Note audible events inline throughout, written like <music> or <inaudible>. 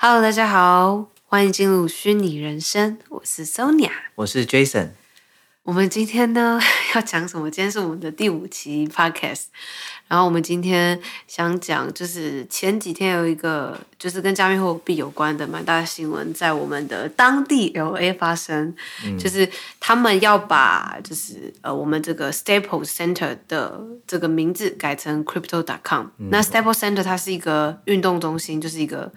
Hello，大家好，欢迎进入虚拟人生。我是 Sonia，我是 Jason。我们今天呢 <laughs> 要讲什么？今天是我们的第五期 Podcast。然后我们今天想讲，就是前几天有一个就是跟加密货币有关的蛮大的新闻，在我们的当地 LA 发生，嗯、就是他们要把就是呃我们这个 Staples Center 的这个名字改成 Crypto.com、嗯。那 Staples Center 它是一个运动中心，就是一个。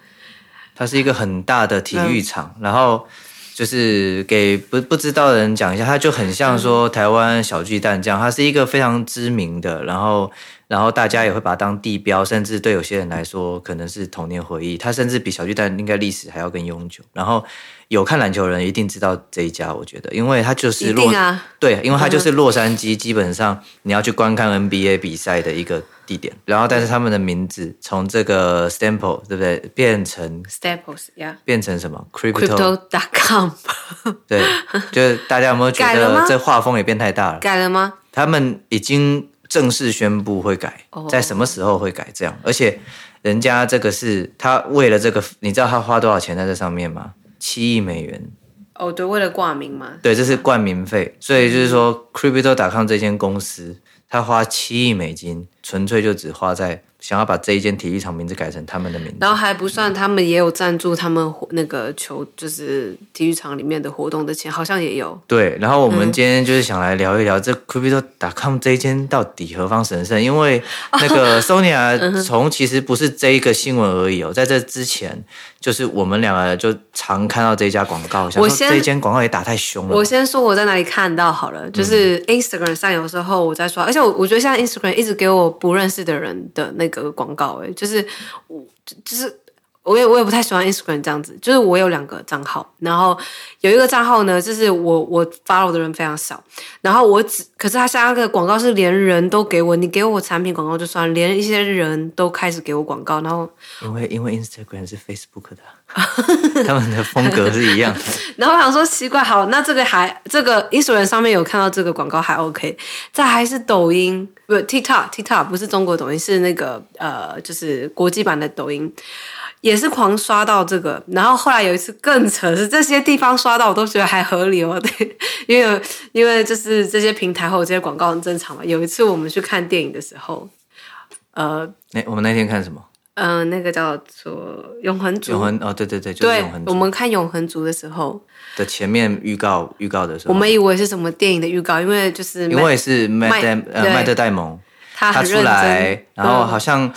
它是一个很大的体育场，嗯、然后就是给不不知道的人讲一下，它就很像说台湾小巨蛋这样，它是一个非常知名的，然后然后大家也会把它当地标，甚至对有些人来说可能是童年回忆，它甚至比小巨蛋应该历史还要更悠久，然后。有看篮球的人一定知道这一家，我觉得，因为它就是洛，啊、对，因为它就是洛杉矶，基本上你要去观看 NBA 比赛的一个地点。然后，但是他们的名字从这个 Staples 对不对，变成 Staples 呀，变成什么 Crypto.com？<laughs> 对，就是大家有没有觉得这画风也变太大了？改了吗？他们已经正式宣布会改，在什么时候会改？这样，而且人家这个是他为了这个，你知道他花多少钱在这上面吗？七亿美元，哦，对，为了挂名嘛，对，这是冠名费，所以就是说，Crypto.com 这间公司，他花七亿美金，纯粹就只花在。想要把这一间体育场名字改成他们的名字，然后还不算，他们也有赞助他们那个球，就是体育场里面的活动的钱，好像也有。对，然后我们今天就是想来聊一聊这 Crypto.com 这一间到底何方神圣？因为那个 <laughs> Sonia 从其实不是这一个新闻而已哦，在这之前，就是我们两个就常看到这一家广告，我先这一间广告也打太凶了。我先说我在哪里看到好了，就是 Instagram 上有时候我在刷，而且我我觉得现在 Instagram 一直给我不认识的人的那个。个广告哎，就是我，就是我也我也不太喜欢 Instagram 这样子。就是我有两个账号，然后有一个账号呢，就是我我 follow 的人非常少，然后我只可是他下那个广告是连人都给我，你给我产品广告就算，连一些人都开始给我广告，然后因为因为 Instagram 是 Facebook 的，<laughs> 他们的风格是一样的。<laughs> 然后我想说奇怪，好，那这个还这个 Instagram 上面有看到这个广告还 OK，再还是抖音。不，TikTok，TikTok 不是中国抖音，是那个呃，就是国际版的抖音，也是狂刷到这个。然后后来有一次更扯，是这些地方刷到我都觉得还合理哦，对，<laughs> 因为因为就是这些平台或者这些广告很正常嘛。有一次我们去看电影的时候，呃，那我们那天看什么？嗯、呃，那个叫做《永恒族》。永恒哦，对对对，就是永恒族。我们看《永恒族》的时候。的前面预告预告的时候，我们以为是什么电影的预告，因为就是因为是麦戴呃麦特戴蒙，他他出来，然后好像。嗯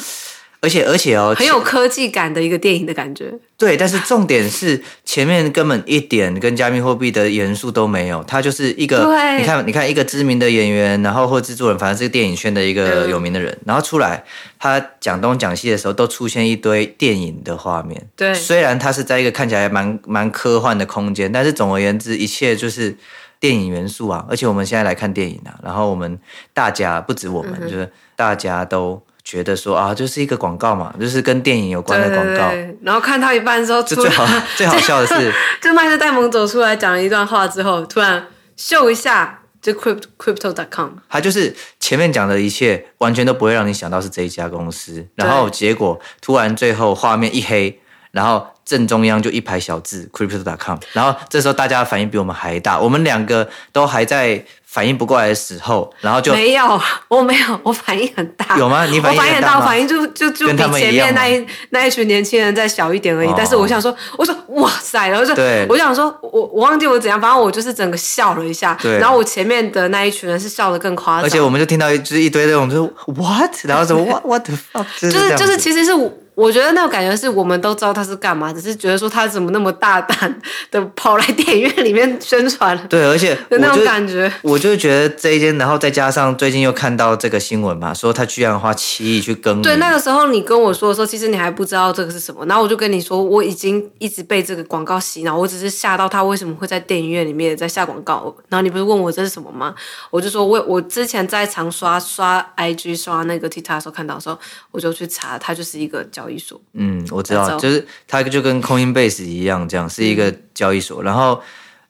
而且而且哦，很有科技感的一个电影的感觉。对，但是重点是前面根本一点跟加密货币的元素都没有，它就是一个，你看你看一个知名的演员，然后或制作人，反正是电影圈的一个有名的人，嗯、然后出来他讲东讲西的时候，都出现一堆电影的画面。对，虽然他是在一个看起来蛮蛮科幻的空间，但是总而言之，一切就是电影元素啊。而且我们现在来看电影啊，然后我们大家不止我们，嗯、就是大家都。觉得说啊，就是一个广告嘛，就是跟电影有关的广告。对对对，然后看到一半之后，就最好 <laughs> 最好笑的是，<laughs> 就麦克戴蒙走出来讲了一段话之后，突然秀一下就 crypto.com，他就是前面讲的一切完全都不会让你想到是这一家公司，然后结果突然最后画面一黑，然后正中央就一排小字 crypto.com，然后这时候大家的反应比我们还大，我们两个都还在。反应不过来的时候，然后就没有，我没有，我反应很大。有吗？你反应很大吗？我反应很大，我反应就就就比前面那一那一群年轻人再小一点而已。哦、但是我想说，我说哇塞，然后就对我想说，我我忘记我怎样，反正我就是整个笑了一下。对。然后我前面的那一群人是笑的更夸张，而且我们就听到一就是一堆那种就是 what，然后什么 what what the fuck，就是就是其实是我。觉得那种感觉是我们都知道他是干嘛，只是觉得说他怎么那么大胆的跑来电影院里面宣传。对，而且 <laughs> 有那种感觉，我就觉得这一间，然后再加上最近又看到这个新闻嘛，说他居然花七亿去更。对，那个时候你跟我说的时候，其实你还不知道这个是什么，然后我就跟你说，我已经一直被这个广告洗脑，我只是吓到他为什么会在电影院里面在下广告。然后你不是问我这是什么吗？我就说我我之前在常刷刷 IG 刷那个 TikTok 的时候看到的时候，我就去查，他就是一个叫。交易所，嗯，我知道，就是它就跟 Coinbase 一样，这样是一个交易所。嗯、然后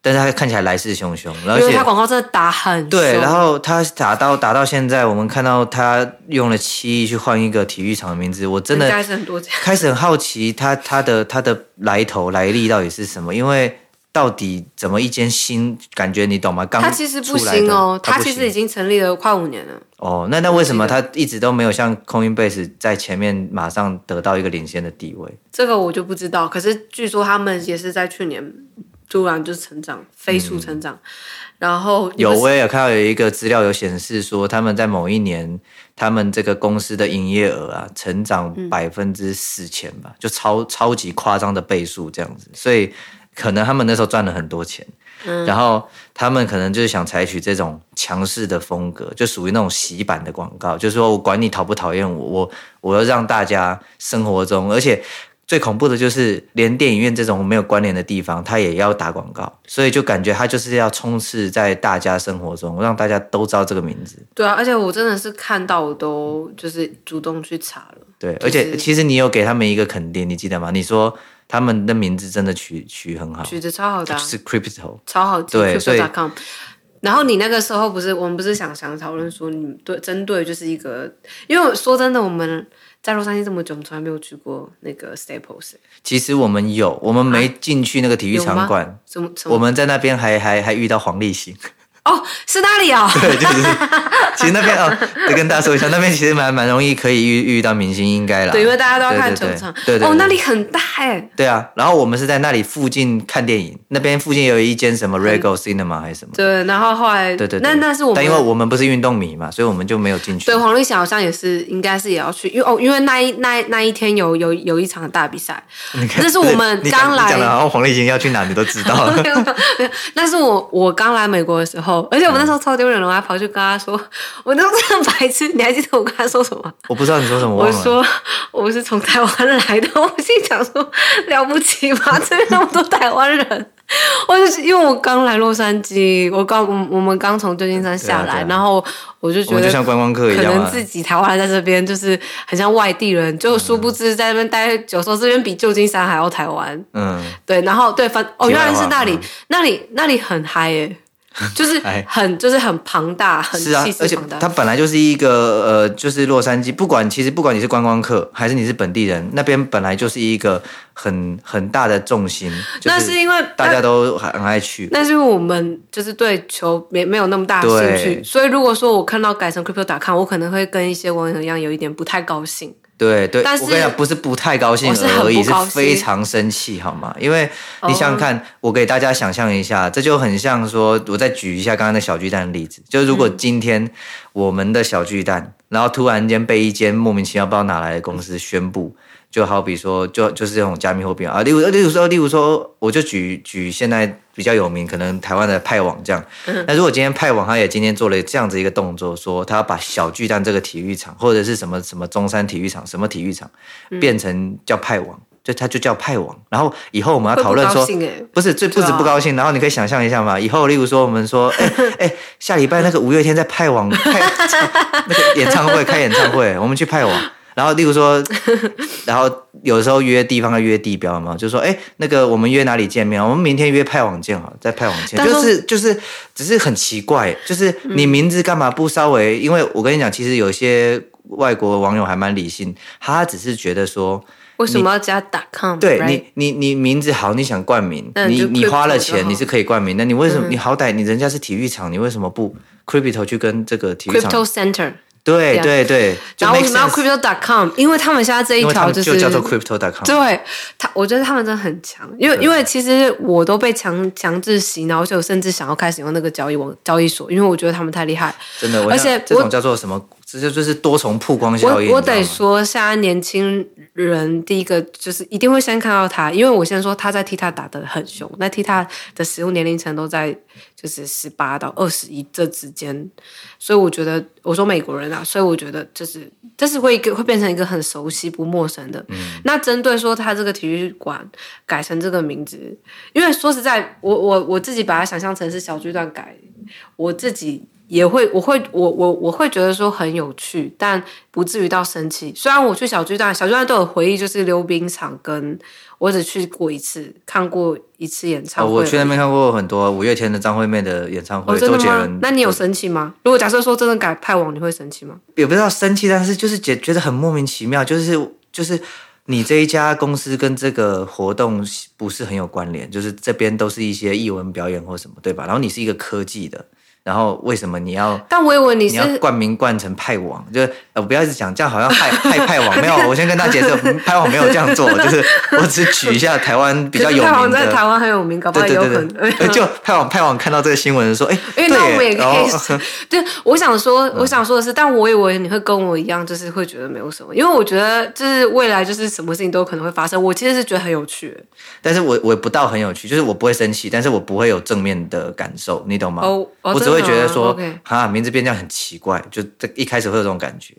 但是他看起来来势汹汹，而且因为他广告真的打很对，然后他打到打到现在，我们看到他用了七亿去换一个体育场的名字，我真的开始很好奇他他的他的来头来历到底是什么？因为到底怎么一间新感觉你懂吗？刚他其实不行哦，他其实已经成立了快五年了。哦，那那为什么他一直都没有像 Coinbase 在前面马上得到一个领先的地位？这个我就不知道。可是据说他们也是在去年。突然就成长，飞速成长，嗯、然后有我也有看到有一个资料有显示说，他们在某一年，他们这个公司的营业额啊，成长百分之四千吧，嗯、就超超级夸张的倍数这样子，所以可能他们那时候赚了很多钱，嗯、然后他们可能就是想采取这种强势的风格，就属于那种洗版的广告，就是说我管你讨不讨厌我，我我要让大家生活中，而且。最恐怖的就是，连电影院这种没有关联的地方，他也要打广告，所以就感觉他就是要充斥在大家生活中，让大家都知道这个名字。对啊，而且我真的是看到我都就是主动去查了。对，就是、而且其实你有给他们一个肯定，你记得吗？你说他们的名字真的取取很好，取的超好的、啊，就是 Crypto，超好。对，所以。然后你那个时候不是我们不是想想讨论说，你对针对就是一个，因为说真的我们。在洛杉矶这么久，我们从来没有去过那个 Staples。其实我们有，我们没进去那个体育场馆。我们在那边还还还遇到黄立行。哦，是那里哦？<laughs> 对，就是。其实那边哦，得跟大家说一下，那边其实蛮蛮容易可以遇遇到明星，应该啦。对，因为大家都要看球场。对对。哦，那里很大哎。对啊，然后我们是在那里附近看电影，那边附近有一间什么 Regal Cinema 还是什么？对，然后后来对对，那那是我们，但因为我们不是运动迷嘛，所以我们就没有进去。对，黄立行好像也是，应该是也要去，因为哦，因为那一那那一天有有有一场大比赛，那是我们 <laughs> 刚来，然后黄立行要去哪，你都知道。<laughs> 没有没有，那是我我刚来美国的时候，而且我们那时候超。丢人了，我还跑去跟他说，我都这么白痴，你还记得我跟他说什么？我不知道你说什么。我说我是从台湾来的，我心想说了不起吗？这边那么多台湾人，<laughs> 我就是因为我刚来洛杉矶，我刚我我们刚从旧金山下来，啊啊、然后我就觉得就像观光客一样，可能自己台湾人在这边就是很像外地人，就殊不知在那边待久，说这边比旧金山还要台湾。嗯，对，然后对，反哦，原来是那里，嗯、那里那里很嗨耶。<laughs> 就是很就是很庞大，很。是啊，而且它本来就是一个呃，就是洛杉矶，不管其实不管你是观光客还是你是本地人，那边本来就是一个很很大的重心。那是因为大家都很爱去。那是因为我们就是对球没没有那么大兴趣，所以如果说我看到改成 Crypto.com，我可能会跟一些网友一样，有一点不太高兴。对对，但是我跟你讲，不是不太高兴而已，是，是非常生气，好吗？因为你想想看，我给大家想象一下，这就很像说，我再举一下刚刚的小巨蛋的例子，就是如果今天我们的小巨蛋，然后突然间被一间莫名其妙不知道哪来的公司宣布。就好比说，就就是这种加密货币啊，例如例如说，例如说，我就举举现在比较有名，可能台湾的派网这样。嗯、那如果今天派网，他也今天做了这样子一个动作，说他要把小巨蛋这个体育场，或者是什么什么中山体育场，什么体育场，变成叫派网，就他就叫派网。然后以后我们要讨论说，不，不是最不止不高兴，啊、然后你可以想象一下嘛，以后例如说我们说，<laughs> 哎哎，下礼拜那个五月天在派网开那个演唱会开演唱会，我们去派网。然后，例如说，<laughs> 然后有时候约地方要约地标嘛，就说，哎，那个我们约哪里见面？我们明天约派网见好，在派网见。就是就是，只是很奇怪，就是你名字干嘛不稍微？因为我跟你讲，其实有些外国网友还蛮理性，他只是觉得说，为什么要加 .com？对你，你你名字好，你想冠名，你你花了钱，你是可以冠名，那你为什么？你好歹你人家是体育场，你为什么不 Crypto 去跟这个体育场？Crypto Center。对对对，然后为什么要 crypto.com？因为他们现在这一条就是就叫做 crypto.com。对他，我觉得他们真的很强，因为因为其实我都被强强制洗脑，而且我甚至想要开始用那个交易网交易所，因为我觉得他们太厉害。真的，而且这种叫做什么？这就就是多重曝光效应。我我得说，现在年轻人第一个就是一定会先看到他，因为我先说他在 TikTok 打的很凶，那 TikTok 的使用年龄层都在。就是十八到二十一这之间，所以我觉得我说美国人啊，所以我觉得就是这是会会变成一个很熟悉不陌生的。嗯，那针对说他这个体育馆改成这个名字，因为说实在，我我我自己把它想象成是小巨蛋改，我自己也会，我会，我我我会觉得说很有趣，但不至于到生气。虽然我去小巨蛋，小巨蛋都有回忆，就是溜冰场，跟我只去过一次，看过一次演唱会。哦，我去那边看过很多五月天的张惠妹的演唱会，哦、真的吗？周杰伦。那你有生气吗？如果假设说真的改派网，你会生气吗？也不知道生气，但是就是觉觉得很莫名其妙，就是就是你这一家公司跟这个活动不是很有关联，就是这边都是一些艺文表演或什么，对吧？然后你是一个科技的。然后为什么你要？但我以为你是你要冠名冠成派网，就是呃不要一直讲这样，好像害 <laughs> 害派网没有。<laughs> 我先跟大家解释，派网没有这样做，就是我只举一下台湾比较有名的。派网在台湾很有名，搞不好有可能。对对对对就派网派网看到这个新闻说，哎，因为那我们也可以。对，我想说，我想说的是，但我以为你会跟我一样，就是会觉得没有什么，因为我觉得就是未来就是什么事情都可能会发生。我其实是觉得很有趣，但是我我不到很有趣，就是我不会生气，但是我不会有正面的感受，你懂吗？哦，我只会觉得说。哈，名字变这样很奇怪，就这一开始会有这种感觉，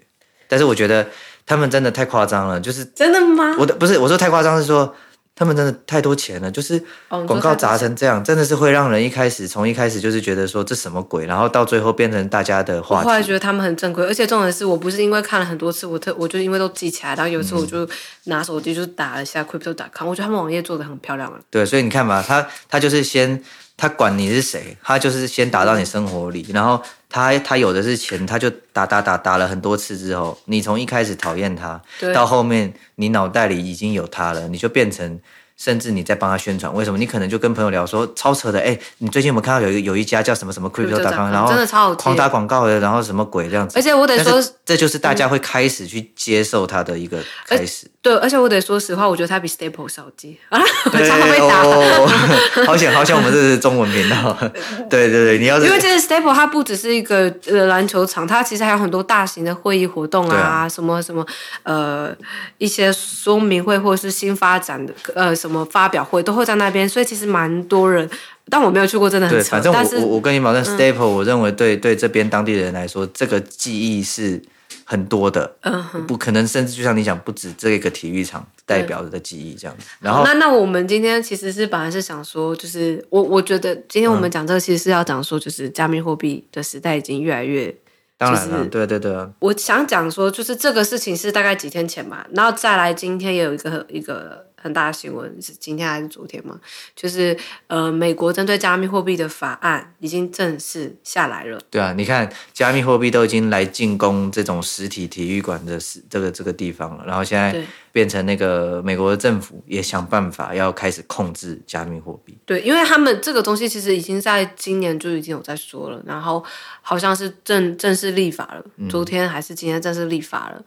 但是我觉得他们真的太夸张了，就是真的吗？我的不是我说太夸张是说他们真的太多钱了，就是广告砸成这样，真的是会让人一开始从一开始就是觉得说这什么鬼，然后到最后变成大家的话题。我后来觉得他们很正规，而且重点是我不是因为看了很多次，我特我就因为都记起来，然后有一次我就拿手机就打了一下 crypto.com，我觉得他们网页做的很漂亮了。对，所以你看嘛，他他就是先。他管你是谁，他就是先打到你生活里，然后他他有的是钱，他就打打打打了很多次之后，你从一开始讨厌他，到后面你脑袋里已经有他了，你就变成。甚至你在帮他宣传，为什么？你可能就跟朋友聊说超扯的，哎，你最近有没有看到有一有一家叫什么什么 Crypto.com，然后真的超好，狂打广告的，然后什么鬼这样子？而且我得说，这就是大家会开始去接受他的一个开始。对，而且我得说实话，我觉得他比 Staple 少记啊，<laughs> 对常常被打。好险好险，我们这是中文频道。<laughs> 对对对，你要是因为这是 Staple 它不只是一个呃篮球场，它其实还有很多大型的会议活动啊，什么什么呃一些说明会或者是新发展的呃。什么发表会都会在那边，所以其实蛮多人，但我没有去过，真的很扯。反正我是我我跟你保证，Staple，、嗯、我认为对对这边当地人来说，这个记忆是很多的，嗯，不可能，甚至就像你讲，不止这个体育场代表的记忆这样子。然后，那那我们今天其实是本来是想说，就是我我觉得今天我们讲这个，其实是要讲说，就是加密货币的时代已经越来越。当然了，对对对。我想讲说，就是这个事情是大概几天前嘛，然后再来今天也有一个一个很大的新闻，是今天还是昨天嘛？就是呃，美国针对加密货币的法案已经正式下来了。对啊，你看加密货币都已经来进攻这种实体体育馆的这个这个地方了，然后现在。变成那个美国的政府也想办法要开始控制加密货币。对，因为他们这个东西其实已经在今年就已经有在说了，然后好像是正正式立法了，昨天还是今天正式立法了。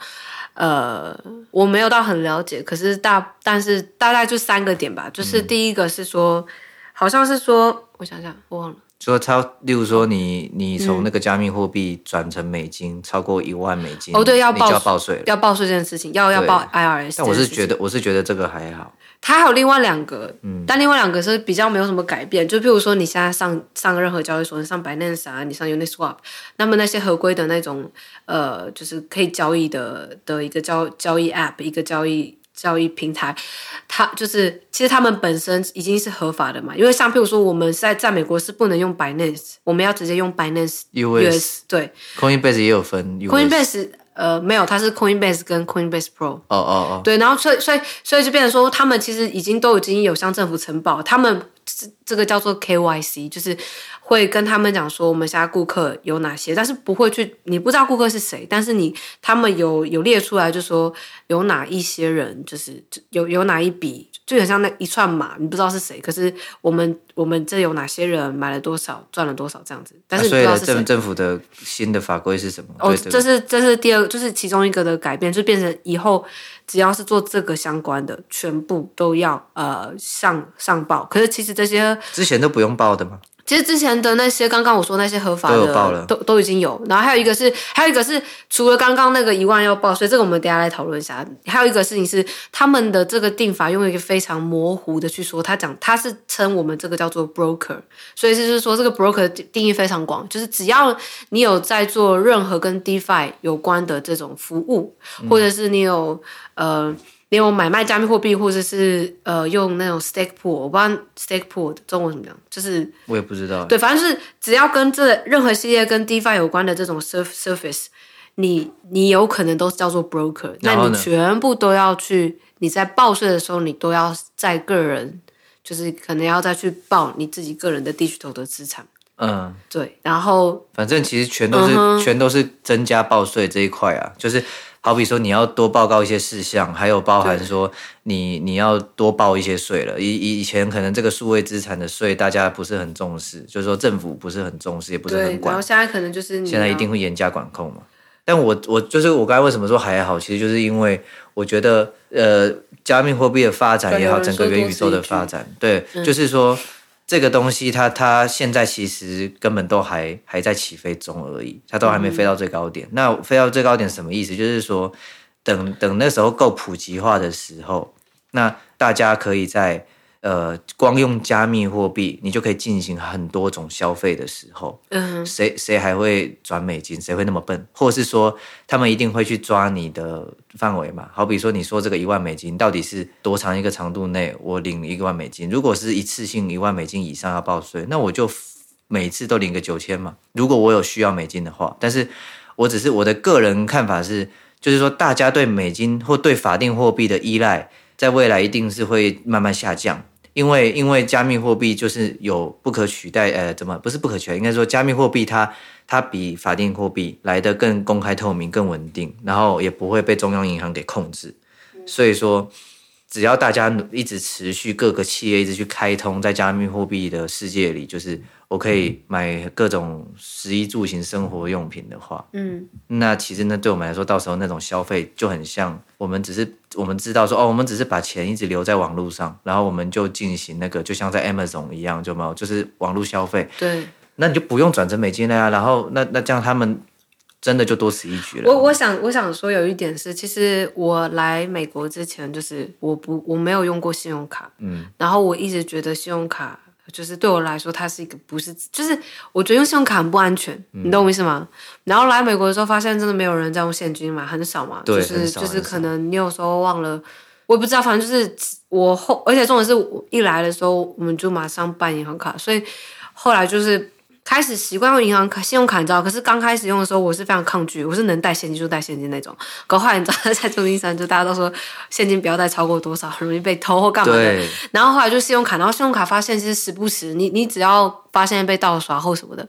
嗯、呃，我没有到很了解，可是大但是大概就三个点吧，就是第一个是说，嗯、好像是说，我想想，我忘了。说超，例如说你你从那个加密货币转成美金，嗯、超过一万美金，哦对，要报要报税，要报税这件事情，要要报 IRS。但我是觉得，我是觉得这个还好。它还有另外两个，嗯，但另外两个是比较没有什么改变。就譬如说，你现在上上任何交易所，你上 Binance 啊，你上 Uniswap，那么那些合规的那种，呃，就是可以交易的的一个交交易 App，一个交易。交易平台，它就是其实他们本身已经是合法的嘛，因为像譬如说我们在在美国是不能用 Binance，我们要直接用 Binance US, 对，Coinbase 也有分 US，Coinbase 呃没有，它是 Coinbase 跟 Coinbase Pro，哦哦哦，对，然后所以所以所以就变成说他们其实已经都已经有向政府承保，他们这这个叫做 KYC，就是。会跟他们讲说，我们现在顾客有哪些，但是不会去，你不知道顾客是谁，但是你他们有有列出来，就说有哪一些人，就是有有哪一笔，就很像那一串码，你不知道是谁，可是我们我们这有哪些人买了多少，赚了多少这样子，但是你不知道。政政府的新的法规是什么？哦，这是这是第二，就是其中一个的改变，就变成以后只要是做这个相关的，全部都要呃上上报。可是其实这些之前都不用报的吗？其实之前的那些，刚刚我说那些合法的都了，都都已经有。然后还有一个是，还有一个是，除了刚刚那个一万要报，所以这个我们等下来讨论一下。还有一个事情是，他们的这个定法用一个非常模糊的去说，他讲他是称我们这个叫做 broker，所以就是说这个 broker 的定义非常广，就是只要你有在做任何跟 DeFi 有关的这种服务，或者是你有呃。连我买卖加密货币，或者是呃用那种 stake pool，我不知道 stake pool 的中文怎么样，就是我也不知道。对，反正就是只要跟这任何系列跟 DeFi 有关的这种 surface，你你有可能都是叫做 broker，那你全部都要去，你在报税的时候，你都要在个人，就是可能要再去报你自己个人的 digital 的资产。嗯，对，然后反正其实全都是、嗯、全都是增加报税这一块啊，就是好比说你要多报告一些事项，还有包含说你你要多报一些税了。以以前可能这个数位资产的税大家不是很重视，就是说政府不是很重视，也不是很管。然后现在可能就是现在一定会严加管控嘛。但我我就是我刚才为什么说还好，其实就是因为我觉得呃，加密货币的发展也好，整个元宇宙的发展，对，嗯、就是说。这个东西它，它现在其实根本都还还在起飞中而已，它都还没飞到最高点。那飞到最高点什么意思？就是说，等等那时候够普及化的时候，那大家可以在。呃，光用加密货币，你就可以进行很多种消费的时候，嗯，谁谁还会转美金？谁会那么笨？或者是说，他们一定会去抓你的范围嘛？好比说，你说这个一万美金到底是多长一个长度内我领一万美金？如果是一次性一万美金以上要报税，那我就每次都领个九千嘛。如果我有需要美金的话，但是我只是我的个人看法是，就是说大家对美金或对法定货币的依赖。在未来一定是会慢慢下降，因为因为加密货币就是有不可取代，呃，怎么不是不可取代？应该说加密货币它它比法定货币来得更公开透明、更稳定，然后也不会被中央银行给控制，所以说。只要大家一直持续，各个企业一直去开通，在加密货币的世界里，就是我可以买各种食衣住行生活用品的话，嗯，那其实呢，对我们来说，到时候那种消费就很像我们只是我们知道说，哦，我们只是把钱一直留在网络上，然后我们就进行那个，就像在 Amazon 一样，就没有，就是网络消费，对，那你就不用转成美金了呀，然后那那这样他们。真的就多此一举了。我我想我想说有一点是，其实我来美国之前，就是我不我没有用过信用卡，嗯，然后我一直觉得信用卡就是对我来说，它是一个不是，就是我觉得用信用卡很不安全，嗯、你懂我意思吗？然后来美国的时候，发现真的没有人在用现金嘛，很少嘛，对就是就是可能你有时候忘了，我也不知道，反正就是我后，而且重点是我一来的时候，我们就马上办银行卡，所以后来就是。开始习惯用银行卡、信用卡，你知道？可是刚开始用的时候，我是非常抗拒，我是能带现金就带现金那种。可后来你知道，在中金山就大家都说现金不要带超过多少，很容易被偷或干嘛的。然后后来就信用卡，然后信用卡发现其实时不时，你你只要发现被盗刷或什么的。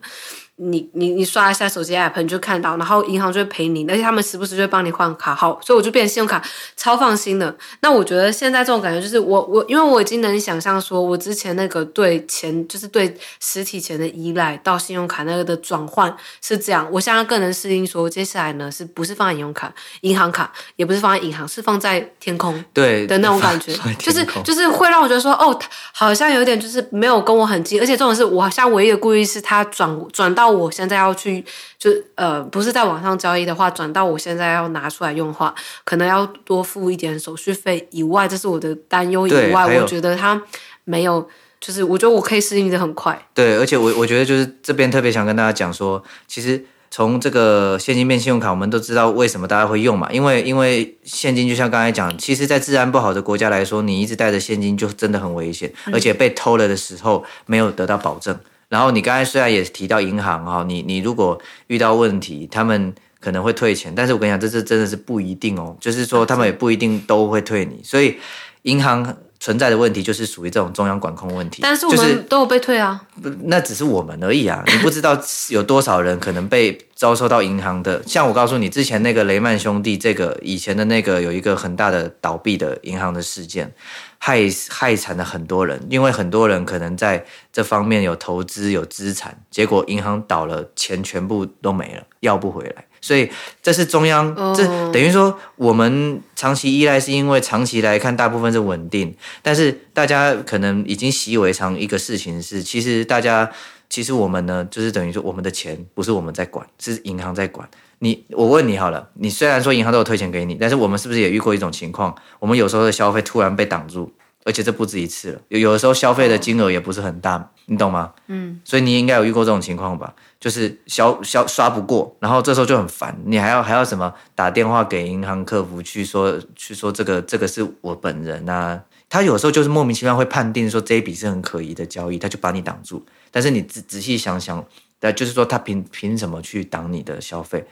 你你你刷一下手机 app，你就看到，然后银行就会赔你，而且他们时不时就会帮你换卡号，所以我就变信用卡超放心的。那我觉得现在这种感觉就是我我因为我已经能想象说，我之前那个对钱就是对实体钱的依赖到信用卡那个的转换是这样，我现在更能适应说，接下来呢是不是放在银行卡、银行卡，也不是放在银行，是放在天空对的那种感觉，就是就是会让我觉得说，哦，好像有点就是没有跟我很近，而且这种是我好像唯一的顾虑是它转转到。我现在要去，就呃，不是在网上交易的话，转到我现在要拿出来用的话，可能要多付一点手续费以外，这是我的担忧以外，我觉得它没有，就是我觉得我可以适应的很快。对，而且我我觉得就是这边特别想跟大家讲说，其实从这个现金变信用卡，我们都知道为什么大家会用嘛，因为因为现金就像刚才讲，其实，在治安不好的国家来说，你一直带着现金就真的很危险，嗯、而且被偷了的时候没有得到保证。然后你刚才虽然也提到银行哈，你你如果遇到问题，他们可能会退钱，但是我跟你讲，这是真的是不一定哦，就是说他们也不一定都会退你，所以银行存在的问题就是属于这种中央管控问题。但是我们都有被退啊，就是，那只是我们而已啊，你不知道有多少人可能被遭受到银行的，像我告诉你，之前那个雷曼兄弟这个以前的那个有一个很大的倒闭的银行的事件。害害惨了很多人，因为很多人可能在这方面有投资有资产，结果银行倒了，钱全部都没了，要不回来。所以这是中央，这等于说我们长期依赖，是因为长期来看大部分是稳定，但是大家可能已经习以为常一个事情是，其实大家其实我们呢，就是等于说我们的钱不是我们在管，是银行在管。你我问你好了，你虽然说银行都有退钱给你，但是我们是不是也遇过一种情况？我们有时候的消费突然被挡住，而且这不止一次了。有有的时候消费的金额也不是很大，哦、你懂吗？嗯，所以你应该有遇过这种情况吧？就是消消刷不过，然后这时候就很烦，你还要还要什么打电话给银行客服去说去说这个这个是我本人啊。他有时候就是莫名其妙会判定说这一笔是很可疑的交易，他就把你挡住。但是你仔仔细想想，那就是说他凭凭什么去挡你的消费？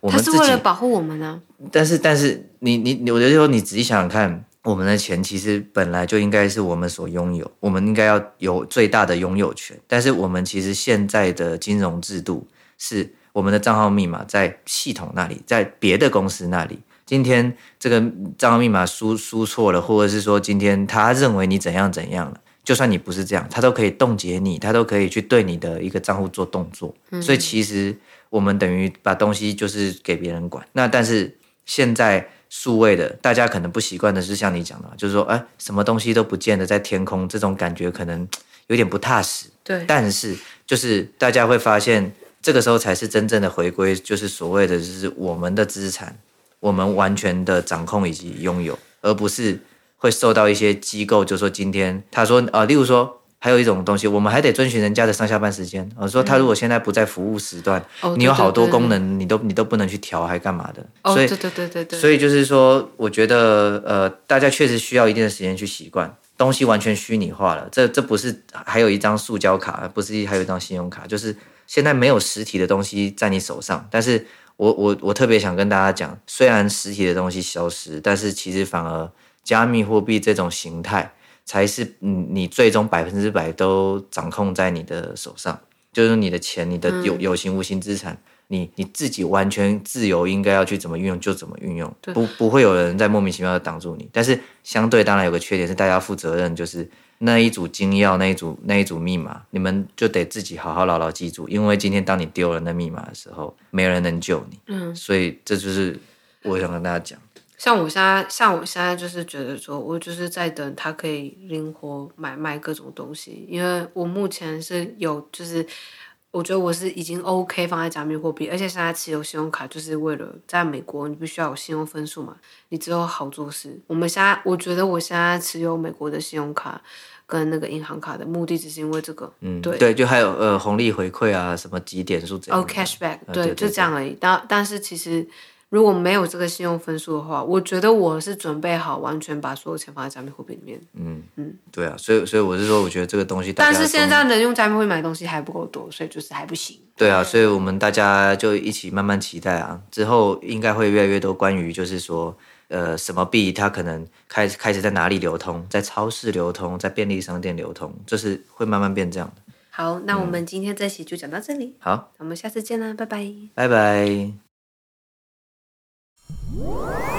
我们他是为了保护我们呢、啊。但是但是你你我觉得说你仔细想想看。我们的钱其实本来就应该是我们所拥有，我们应该要有最大的拥有权。但是我们其实现在的金融制度是我们的账号密码在系统那里，在别的公司那里。今天这个账号密码输输错了，或者是说今天他认为你怎样怎样了，就算你不是这样，他都可以冻结你，他都可以去对你的一个账户做动作。所以其实我们等于把东西就是给别人管。那但是现在。数位的，大家可能不习惯的是像你讲的，就是说，哎，什么东西都不见得在天空，这种感觉可能 <tsk> 有点不踏实。对。但是，就是大家会发现，这个时候才是真正的回归，就是所谓的，就是我们的资产，我们完全的掌控以及拥有，而不是会受到一些机构，就是说今天他说，啊、呃，例如说。还有一种东西，我们还得遵循人家的上下班时间。我说他如果现在不在服务时段，嗯、你有好多功能，你都你都不能去调，还干嘛的？哦，所以对对对对对。所以就是说，我觉得呃，大家确实需要一定的时间去习惯东西完全虚拟化了。这这不是还有一张塑胶卡，不是还有一张信用卡，就是现在没有实体的东西在你手上。但是我我我特别想跟大家讲，虽然实体的东西消失，但是其实反而加密货币这种形态。才是你，你最终百分之百都掌控在你的手上，就是你的钱，你的有有形无形资产，你你自己完全自由，应该要去怎么运用就怎么运用，不不会有人在莫名其妙的挡住你。但是相对当然有个缺点是，大家负责任，就是那一组金钥，那一组那一组密码，你们就得自己好好牢牢记住，因为今天当你丢了那密码的时候，没有人能救你。嗯，所以这就是我想跟大家讲。像我现在，像我现在就是觉得说，我就是在等它可以灵活买卖各种东西，因为我目前是有，就是我觉得我是已经 OK 放在加密货币，而且现在持有信用卡就是为了在美国，你必须要有信用分数嘛，你只有好做事。我们现在，我觉得我现在持有美国的信用卡跟那个银行卡的目的，只是因为这个，嗯，对对，就还有呃红利回馈啊，什么几点数这样，哦，cashback，对，就这样而已。但但是其实。如果没有这个信用分数的话，我觉得我是准备好完全把所有钱放在加密货币里面。嗯嗯，对啊，所以所以我是说，我觉得这个东西，但是现在能用加密货币买东西还不够多，所以就是还不行。对啊，所以我们大家就一起慢慢期待啊，之后应该会越来越多关于就是说，呃，什么币它可能开始开始在哪里流通，在超市流通，在便利商店流通，就是会慢慢变这样的。好，那我们今天这期就讲到这里。嗯、好，我们下次见啦，拜拜。拜拜。Música